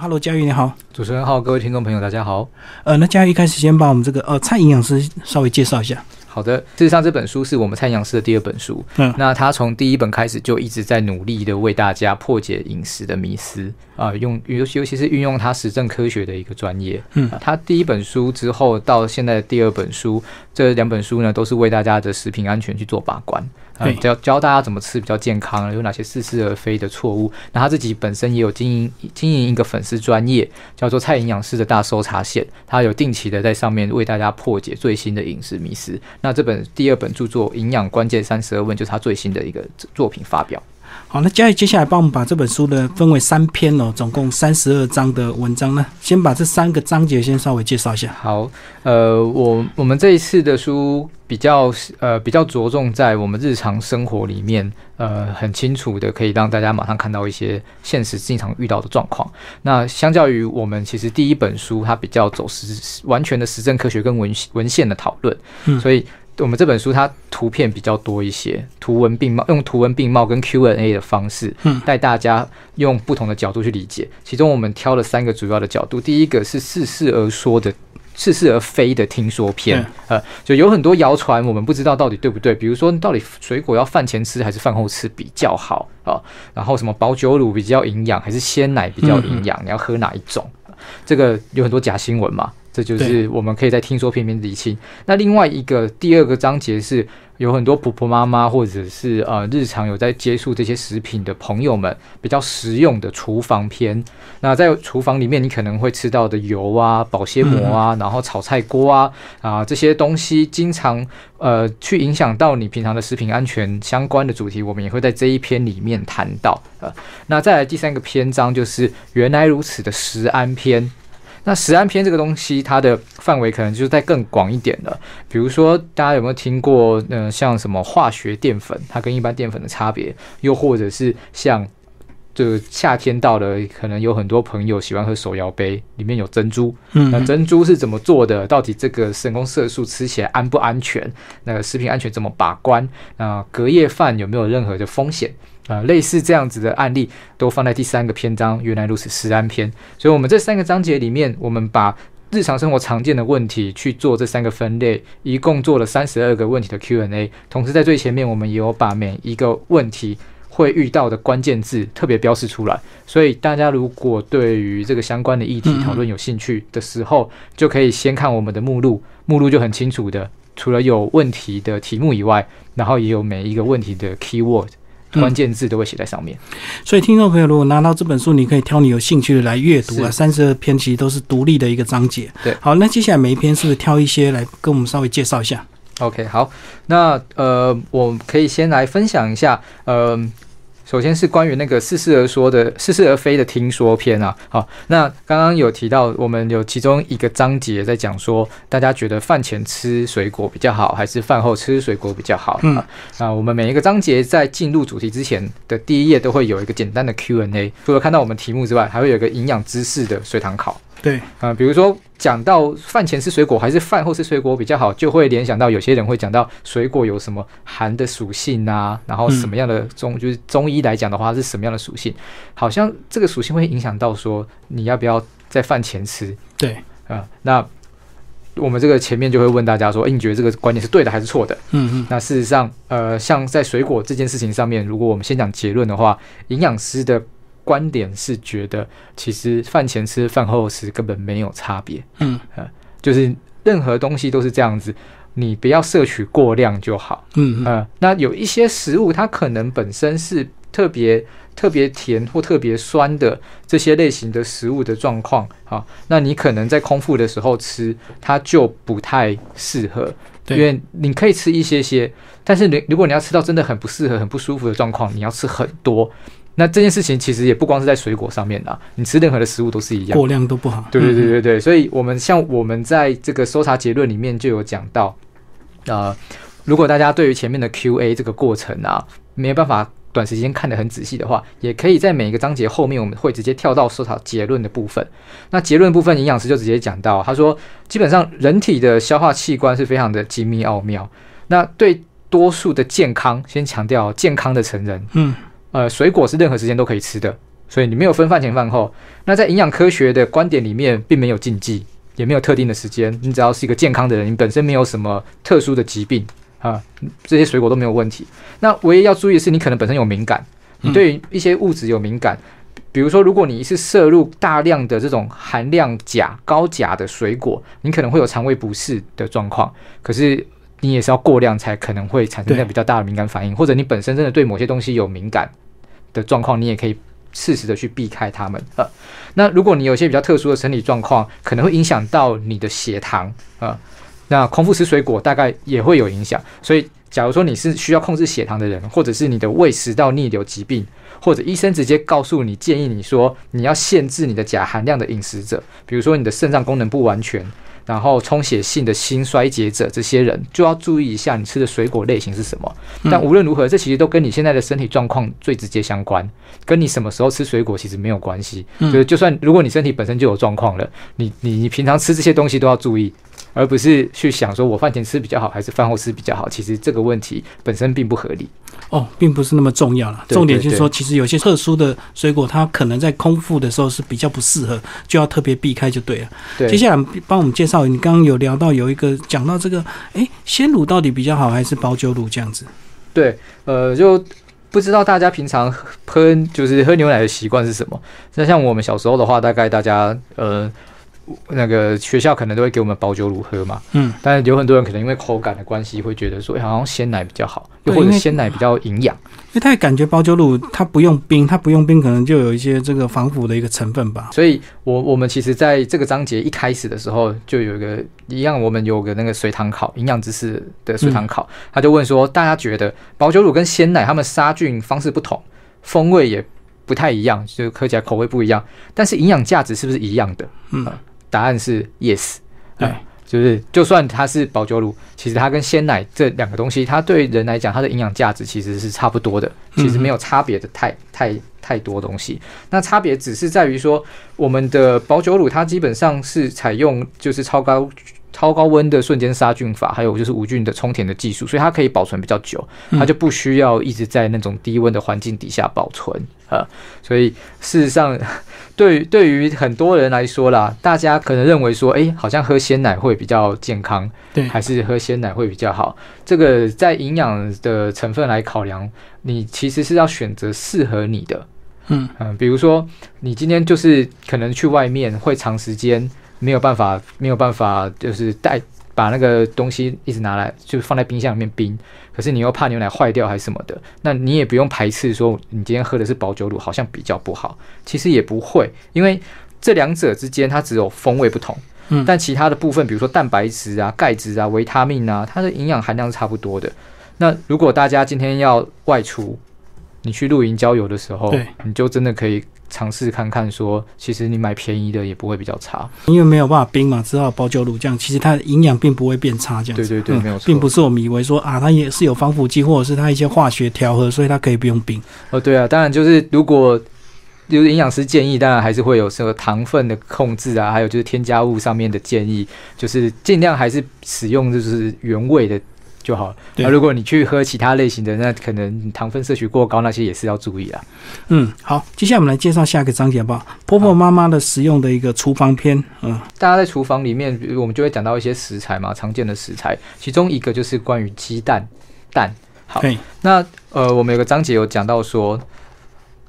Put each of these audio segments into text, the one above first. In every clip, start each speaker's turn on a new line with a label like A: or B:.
A: Hello，佳玉你好，
B: 主持人好，各位听众朋友大家好。
A: 呃，那佳玉一开始先把我们这个呃蔡营养师稍微介绍一下。
B: 好的，事实上这本书是我们蔡营养师的第二本书。
A: 嗯，
B: 那他从第一本开始就一直在努力的为大家破解饮食的迷思啊，用尤尤其是运用他实证科学的一个专业。
A: 嗯，
B: 他第一本书之后到现在的第二本书，这两本书呢都是为大家的食品安全去做把关。
A: 对
B: 教教大家怎么吃比较健康，有哪些似是而非的错误。那他自己本身也有经营经营一个粉丝专业，叫做菜营养师的大搜查线，他有定期的在上面为大家破解最新的饮食迷思。那这本第二本著作《营养关键三十二问》就是他最新的一个作品发表。
A: 好，那佳玉接下来帮我们把这本书呢分为三篇哦，总共三十二章的文章呢，先把这三个章节先稍微介绍一下。
B: 好，呃，我我们这一次的书比较呃比较着重在我们日常生活里面，呃，很清楚的可以让大家马上看到一些现实经常遇到的状况。那相较于我们其实第一本书，它比较走实完全的实证科学跟文文献的讨论，
A: 嗯
B: 所以。我们这本书它图片比较多一些，图文并茂，用图文并茂跟 Q&A 的方式，
A: 嗯
B: 带大家用不同的角度去理解。其中我们挑了三个主要的角度，第一个是似是而说的。似是而非的听说篇，呃，就有很多谣传，我们不知道到底对不对。比如说，到底水果要饭前吃还是饭后吃比较好啊？然后什么保酒乳比较营养，还是鲜奶比较营养？你要喝哪一种？这个有很多假新闻嘛，这就是我们可以在听说片面理清。那另外一个第二个章节是有很多婆婆妈妈或者是呃日常有在接触这些食品的朋友们比较实用的厨房篇。那在厨房里面，你可能会吃到的油啊、保鲜膜啊，然后炒菜锅啊啊这些东西，经常呃去影响到你平常的食品安全相关的主题，我们也会在这一篇里面谈到。呃，那再来第三个篇章就是原来如此的食安篇。那食安篇这个东西，它的范围可能就是再更广一点的。比如说，大家有没有听过，呃，像什么化学淀粉，它跟一般淀粉的差别？又或者是像，就夏天到了，可能有很多朋友喜欢喝手摇杯，里面有珍珠。
A: 嗯
B: 那珍珠是怎么做的？到底这个人工色素吃起来安不安全？那个食品安全怎么把关？那隔夜饭有没有任何的风险？啊、类似这样子的案例都放在第三个篇章，原来如此十安篇。所以，我们这三个章节里面，我们把日常生活常见的问题去做这三个分类，一共做了三十二个问题的 Q&A。同时，在最前面，我们也有把每一个问题会遇到的关键字特别标示出来。所以，大家如果对于这个相关的议题讨论有兴趣的时候，就可以先看我们的目录，目录就很清楚的，除了有问题的题目以外，然后也有每一个问题的 keyword。
A: 嗯
B: 关键字都会写在上面。
A: 所以听众朋友如果拿到这本书，你可以挑你有兴趣的来阅读啊。三十二篇其实都是独立的一个章节。
B: 对
A: 好，那接下来每一篇是不是挑一些来跟我们稍微介绍一下
B: ？OK，好，那呃，我可以先来分享一下，呃，首先是关于那个似是而说的似是而非的听说篇啊。好，那刚刚有提到，我们有其中一个章节在讲说，大家觉得饭前吃水果比较好，还是饭后吃水果比较好？
A: 嗯
B: 啊，那我们每一个章节在进入主题之前的第一页都会有一个简单的 Q&A，除了看到我们题目之外，还会有一个营养知识的随堂考。
A: 对，
B: 啊、比如说讲到饭前吃水果还是饭后吃水果比较好，就会联想到有些人会讲到水果有什么寒的属性啊，然后什么样的中、就是中医来讲的话是什么样的属性，好像这个属性会影响到说你要不要在饭前吃。
A: 对，
B: 啊、那我们这个前面就会问大家说，诶，你觉得这个观念是对的还是错的？
A: 嗯嗯，
B: 那事实上，呃，像在水果这件事情上面，如果我们先讲结论的话，营养师的观点是觉得，其实饭前吃、饭后吃根本没有差别，
A: 嗯
B: 就是任何东西都是这样子，你不要摄取过量就好。
A: 嗯嗯，
B: 呃，那有一些食物它可能本身是特别特别甜或特别酸的这些类型的食物的状况，好，那你可能在空腹的时候吃，它就不太适合。因，为你可以吃一些些，但是你如果你要吃到真的很不适合、很不舒服的状况，你要吃很多。那这件事情其实也不光是在水果上面啦，你吃任何的食物都是一样。
A: 过量都不好。
B: 对对对
A: 嗯，
B: 对对，所以我们像我们在这个搜查结论里面就有讲到，呃，如果大家对于前面的 Q&A 这个过程啊，没有办法短时间看得很仔细的话，也可以在每一个章节后面，我们会直接跳到搜查结论的部分。那结论部分，营养师就直接讲到，他说，基本上人体的消化器官是非常的精密奥妙。那对多数的健康，先强调健康的成人，
A: 嗯
B: 呃，水果是任何时间都可以吃的，所以你没有分饭前饭后。那在营养科学的观点里面，并没有禁忌，也没有特定的时间。你只要是一个健康的人，你本身没有什么特殊的疾病啊，这些水果都没有问题。那唯一要注意的是，你可能本身有敏感，你对一些物质有敏感。比如说，如果你是摄入大量的这种含量钾高钾的水果，你可能会有肠胃不适的状况。可是你也是要过量才可能会产生比较大的敏感反应，或者你本身真的对某些东西有敏感的状况，你也可以。适时的去避开它们啊。那如果你有些比较特殊的身体状况，可能会影响到你的血糖啊。那空腹吃水果大概也会有影响。所以，假如说你是需要控制血糖的人，或者是你的胃食道逆流疾病，或者医生直接告诉你建议你说你要限制你的钾含量的饮食者，比如说你的肾脏功能不完全。然后充血性的心衰竭者，这些人就要注意一下你吃的水果类型是什么。但无论如何，这其实都跟你现在的身体状况最直接相关，跟你什么时候吃水果其实没有关系。就是就算如果你身体本身就有状况了，你你你平常吃这些东西都要注意。而不是去想说我饭前吃比较好还是饭后吃比较好，其实这个问题本身并不合理
A: 哦，并不是那么重要了。重点就是说，其实有些特殊的水果，它可能在空腹的时候是比较不适合，就要特别避开就对了。
B: 对，
A: 接下来帮我们介绍，你刚刚有聊到有一个讲到这个，哎，鲜乳到底比较好还是保酒乳这样子？
B: 对，呃，就不知道大家平常喝就是喝牛奶的习惯是什么？那像我们小时候的话，大概大家呃。那个学校可能都会给我们保酒乳喝嘛，嗯，但是有很多人可能因为口感的关系，会觉得说，哎，好像鲜奶比较好，又或者鲜奶比较营养。
A: 因为他也感觉保酒乳它不用冰，它不用冰，可能就有一些这个防腐的一个成分吧。
B: 所以，我我们其实在这个章节一开始的时候，就有一个一样，我们有个那个随堂考营养知识的随堂考，他就问说，大家觉得保酒乳跟鲜奶它们杀菌方式不同，风味也不太一样，就喝起来口味不一样，但是营养价值是不是一样的？嗯。答案是 yes，
A: 对，
B: 就是就算它是保酒乳，其实它跟鲜奶这两个东西，它对人来讲，它的营养价值其实是差不多的，其实没有差别的太太太多东西。那差别只是在于说，我们的保酒乳它基本上是采用就是超高。超高温的瞬间杀菌法，还有就是无菌的充填的技术，所以它可以保存比较久，它就不需要一直在那种低温的环境底下保存啊。所以事实上，对对于很多人来说啦，大家可能认为说，哎，好像喝鲜奶会比较健康，
A: 对，
B: 还是喝鲜奶会比较好。这个在营养的成分来考量，你其实是要选择适合你的，嗯嗯，比如说你今天就是可能去外面会长时间。没有办法，没有办法，就是带把那个东西一直拿来，就放在冰箱里面冰。可是你又怕牛奶坏掉还是什么的，那你也不用排斥说你今天喝的是保酒乳，好像比较不好。其实也不会，因为这两者之间它只有风味不同，嗯，但其他的部分，比如说蛋白质啊、钙质啊、维他命啊，它的营养含量是差不多的。那如果大家今天要外出，你去露营郊游的时候，你就真的可以。尝试看看，说其实你买便宜的也不会比较差，
A: 因为没有办法冰嘛，只好保酒乳酱。其实它的营养并不会变差，这样。
B: 对对对，没有错，
A: 并不是我们以为说啊，它也是有防腐剂或者是它一些化学调和，所以它可以不用冰。
B: 哦，对啊，当然就是如果就是营养师建议，当然还是会有这个糖分的控制啊，还有就是添加物上面的建议，就是尽量还是使用就是原味的。就好了。那如果你去喝其他类型的，那可能糖分摄取过高，那些也是要注意啦。
A: 嗯，好，接下来我们来介绍下一个章节吧。婆婆妈妈的使用的一个厨房篇。嗯，
B: 大家在厨房里面，我们就会讲到一些食材嘛，常见的食材，其中一个就是关于鸡蛋蛋。好，那呃，我们有个章节有讲到说，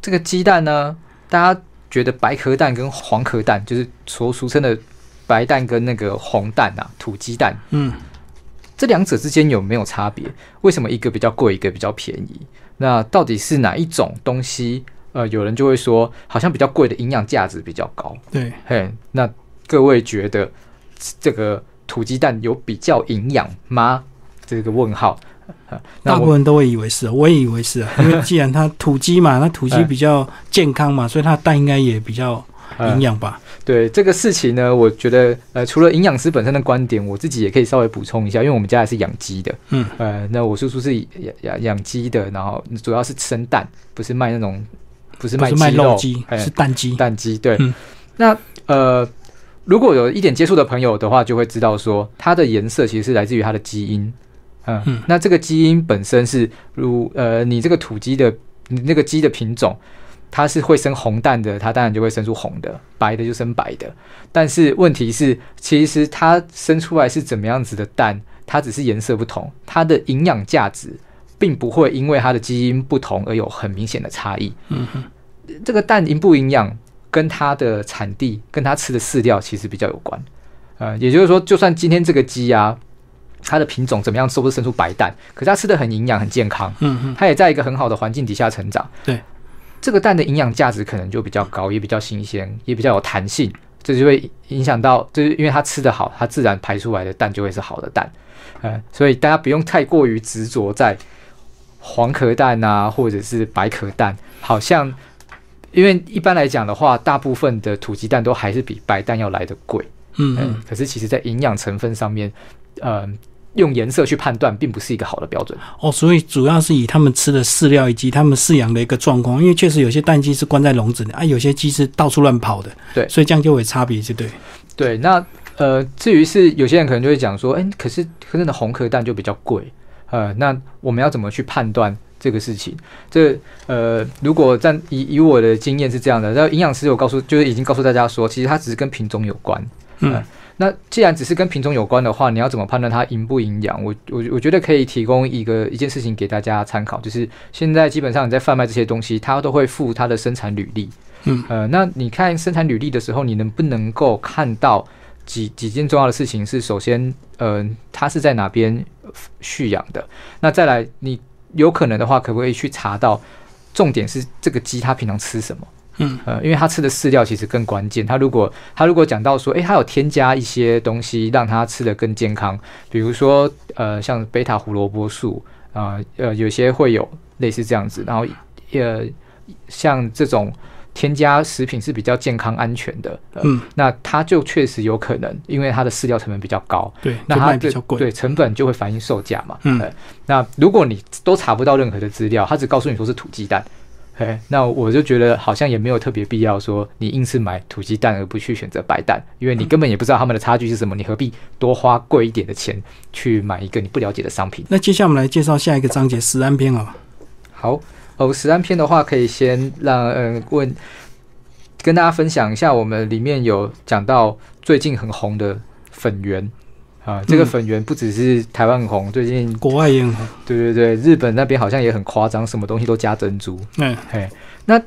B: 这个鸡蛋呢，大家觉得白壳蛋跟黄壳蛋，就是所俗称的白蛋跟那个红蛋啊，土鸡蛋。嗯。这两者之间有没有差别？为什么一个比较贵，一个比较便宜？那到底是哪一种东西？呃，有人就会说，好像比较贵的营养价值比较高。
A: 对，
B: 嘿，那各位觉得这个土鸡蛋有比较营养吗？这个问号，
A: 大部分人都会以为是，我也以为是啊，因为既然它土鸡嘛，那土鸡 比较健康嘛，所以它蛋应该也比较营养吧。
B: 对这个事情呢，我觉得呃，除了营养师本身的观点，我自己也可以稍微补充一下，因为我们家也是养鸡的，嗯，呃，那我叔叔是养养养鸡的，然后主要是生蛋，不是卖那种，不是卖
A: 卖肉鸡，是蛋鸡，
B: 蛋鸡，对。那呃，如果有一点接触的朋友的话，就会知道说，它的颜色其实是来自于它的基因，嗯，那这个基因本身是如呃，你这个土鸡的，你那个鸡的品种。它是会生红蛋的，它当然就会生出红的；白的就生白的。但是问题是，其实它生出来是怎么样子的蛋，它只是颜色不同，它的营养价值并不会因为它的基因不同而有很明显的差异。
A: 嗯哼，
B: 这个蛋营不营养，跟它的产地、跟它吃的饲料其实比较有关。呃，也就是说，就算今天这个鸡啊，它的品种怎么样，是不是生出白蛋？可是它吃的很营养、很健康，
A: 嗯哼，
B: 它也在一个很好的环境底下成长。
A: 对，
B: 这个蛋的营养价值可能就比较高，也比较新鲜，也比较有弹性。这就会影响到，就是因为它吃的好，它自然排出来的蛋就会是好的蛋。嗯，所以大家不用太过于执着在黄壳蛋啊，或者是白壳蛋，好像因为一般来讲的话，大部分的土鸡蛋都还是比白蛋要来的贵。
A: 嗯嗯，
B: 可是其实在营养成分上面，呃，用颜色去判断并不是一个好的标准。
A: 哦，所以主要是以他们吃的饲料以及他们饲养的一个状况，因为确实有些蛋鸡是关在笼子里啊，有些鸡是到处乱跑的，
B: 对，
A: 所以这样就会差别，就对。
B: 对，那呃，至于是有些人可能就会讲说，哎，可是可是的红壳蛋就比较贵，呃，那我们要怎么去判断这个事情？这呃，如果在以以我的经验是这样的，然后营养师有告诉，就是已经告诉大家说，其实它只是跟品种有关。
A: 嗯，
B: 那既然只是跟品种有关的话，你要怎么判断它营不营养？我我我觉得可以提供一个一件事情给大家参考，就是现在基本上你在贩卖这些东西，它都会附它的生产履历。
A: 嗯，
B: 呃，那你看生产履历的时候，你能不能够看到几几件重要的事情？是首先，呃，它是在哪边蓄养的？那再来，你有可能的话，可不可以去查到？重点是这个鸡它平常吃什么？
A: 嗯，
B: 呃，因为它吃的饲料其实更关键。它如果它如果讲到说，诶，它有添加一些东西让它吃的更健康，比如说，呃，像贝塔胡萝卜素啊，呃，有些会有类似这样子。然后，呃，像这种添加食品是比较健康安全的，呃、
A: 嗯，
B: 那它就确实有可能，因为它的饲料成本比较高，
A: 对，
B: 那它
A: 就卖比较贵。
B: 对成本就会反映售价嘛。
A: 嗯
B: 呃那如果你都查不到任何的资料，它只告诉你说是土鸡蛋，哎，那我就觉得好像也没有特别必要说你硬是买土鸡蛋而不去选择白蛋，因为你根本也不知道它们的差距是什么，你何必多花贵一点的钱去买一个你不了解的商品？
A: 那接下来我们来介绍下一个章节食安篇好吧？
B: 好，哦，食安篇的话，可以先让嗯问跟大家分享一下，我们里面有讲到最近很红的粉圆啊，这个
A: 嗯
B: 粉圆不只是台湾很红，最近
A: 国外也很红。
B: 对对对，日本那边好像也很夸张，什么东西都加珍珠。
A: 嗯，
B: 嘿，那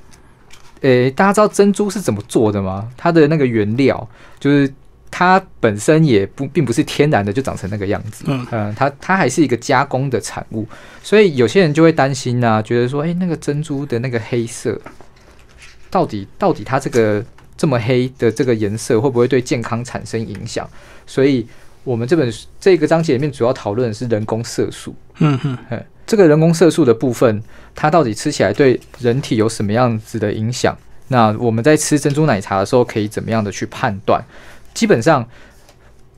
B: 诶，大家知道珍珠是怎么做的吗？它的那个原料就是它本身也不并不是天然的就长成那个样子。
A: 嗯
B: 嗯，它它还是一个加工的产物，所以有些人就会担心呐、觉得说，诶，那个珍珠的那个黑色，到底到底它这个这么黑的这个颜色会不会对健康产生影响？所以我们这本书这个章节里面主要讨论的是人工色素。
A: 嗯哼，
B: 嗯，这个人工色素的部分，它到底吃起来对人体有什么样子的影响？那我们在吃珍珠奶茶的时候，可以怎么样的去判断？基本上，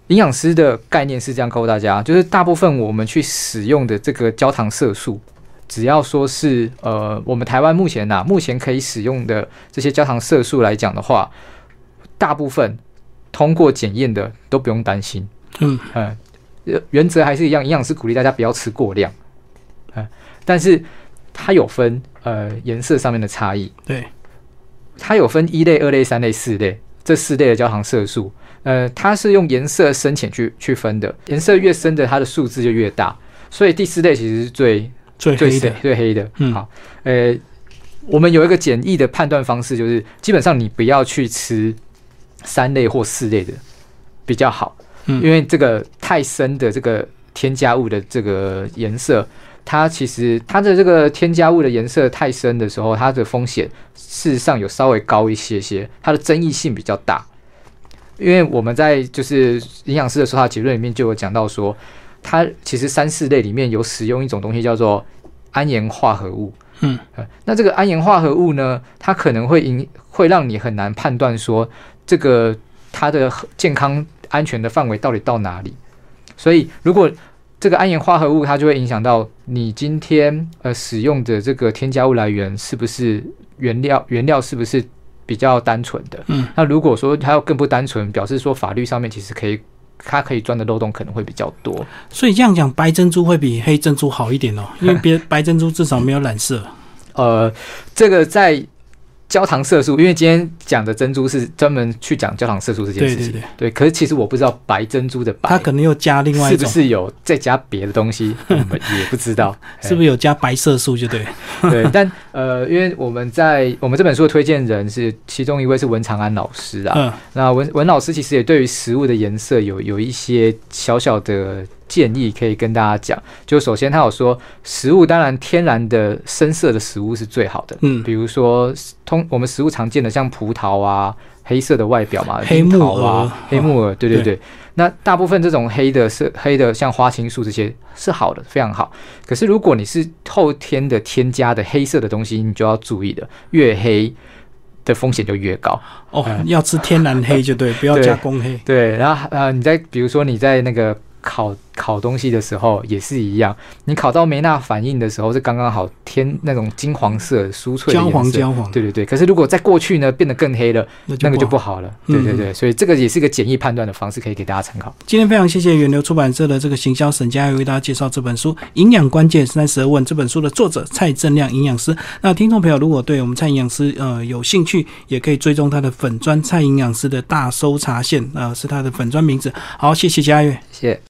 B: 营养师的概念是这样告诉大家，就是大部分我们去使用的这个焦糖色素，只要说是呃，我们台湾目前呐、目前可以使用的这些焦糖色素来讲的话，大部分通过检验的都不用担心。
A: 嗯。
B: 嗯，呃原则还是一样，营养师鼓励大家不要吃过量，嗯，但是它有分呃颜色上面的差异，
A: 对，
B: 它有分一类、二类、三类、四类，这四类的焦糖色素，呃，它是用颜色深浅去去分的，颜色越深的它的数字就越大，所以第四类其实是最最
A: 最黑的。
B: 最黑的。
A: 嗯。
B: 好，呃，我们有一个简易的判断方式，就是基本上你不要去吃三类或四类的比较好，
A: 嗯
B: 因为这个太深的这个添加物的这个颜色。它其实它的这个添加物的颜色太深的时候，它的风险事实上有稍微高一些些，它的争议性比较大。因为我们在就是营养师的说话结论里面就有讲到说，它其实三四类里面有使用一种东西叫做氨盐化合物。
A: 嗯
B: 呃，那这个氨盐化合物呢，它可能会影会让你很难判断说这个它的健康安全的范围到底到哪里。所以如果这个铵盐化合物，它就会影响到你今天呃使用的这个添加物来源是不是原料原料是不是比较单纯的。
A: 嗯，
B: 那如果说它要更不单纯，表示说法律上面其实可以它可以钻的漏洞可能会比较多。
A: 所以这样讲，白珍珠会比黑珍珠好一点哦，因为别白珍珠至少没有染色。
B: 呃，这个在焦糖色素，因为今天讲的珍珠是专门去讲焦糖色素这件事情。
A: 对对对，
B: 对，可是其实我不知道白珍珠的白，
A: 它可能又加另外一种，
B: 是不是有再加别的东西，我们也不知道，
A: 是不是有加白色素就对。
B: 对，但呃，因为我们在我们这本书的推荐人是其中一位是文长安老师啊，
A: 嗯，
B: 那文文老师其实也对于食物的颜色有有一些小小的建议可以跟大家讲。就首先他有说，食物当然天然的深色的食物是最好的，
A: 嗯
B: 比如说通我们食物常见的像葡萄啊，黑色的外表嘛，
A: 黑木
B: 耳啊
A: 耳，
B: 黑木耳，对对
A: 对
B: 对。那大部分这种黑的色黑的，像花青素这些是好的，非常好。可是如果你是后天的添加的黑色的东西，你就要注意的，越黑的风险就越高。
A: 哦，要吃天然黑就对，不要加工黑。
B: 对，然后呃，你在比如说你在那个烤烤东西的时候也是一样，你烤到没那反应的时候是刚刚好天那种金黄色酥脆的
A: 焦黄焦黄，
B: 对对对。可是如果在过去呢变得更黑了，
A: 那
B: 那个就不好。了。
A: 嗯
B: 对对对，所以这个也是一个简易判断的方式，可以给大家参考。
A: 今天非常谢谢源流出版社的这个行销沈佳，为大家介绍这本书《营养关键三十二问》。这本书的作者蔡正亮营养师。那听众朋友如果对我们蔡营养师呃有兴趣，也可以追踪他的粉砖蔡营养师的大搜查线，呃是他的粉砖名字。好，谢谢佳悦。
B: 谢谢。